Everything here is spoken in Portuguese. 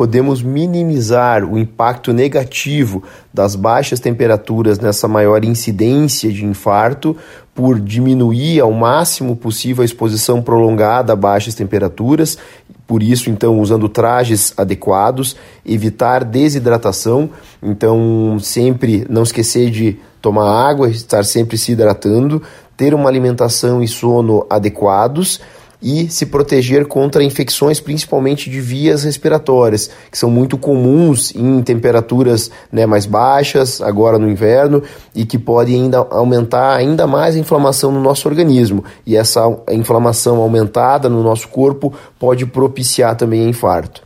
podemos minimizar o impacto negativo das baixas temperaturas nessa maior incidência de infarto por diminuir ao máximo possível a exposição prolongada a baixas temperaturas, por isso então usando trajes adequados, evitar desidratação, então sempre não esquecer de tomar água, estar sempre se hidratando, ter uma alimentação e sono adequados e se proteger contra infecções, principalmente de vias respiratórias, que são muito comuns em temperaturas né, mais baixas, agora no inverno, e que podem ainda aumentar ainda mais a inflamação no nosso organismo. E essa inflamação aumentada no nosso corpo pode propiciar também infarto.